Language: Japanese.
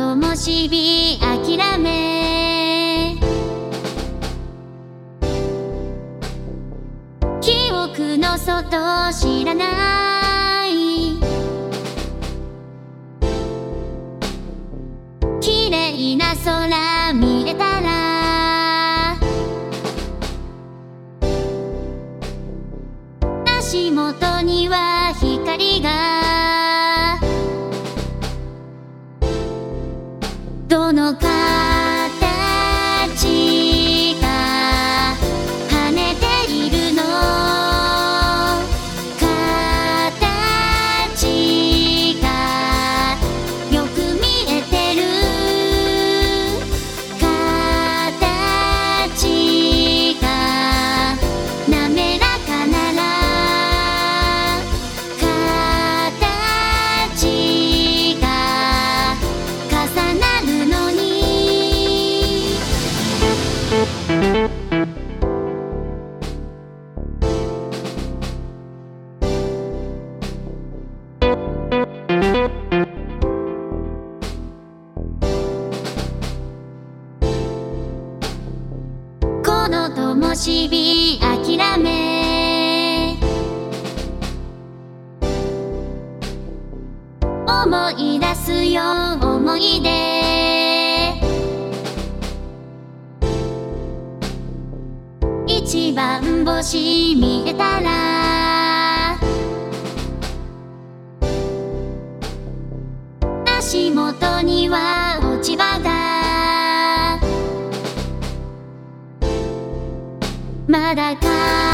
灯火諦め。記憶の外知らない。綺麗な空見れたら。足元には光が。どのかの灯火諦め。思い出すよ思い出。一番星見えたら。足元にはまだか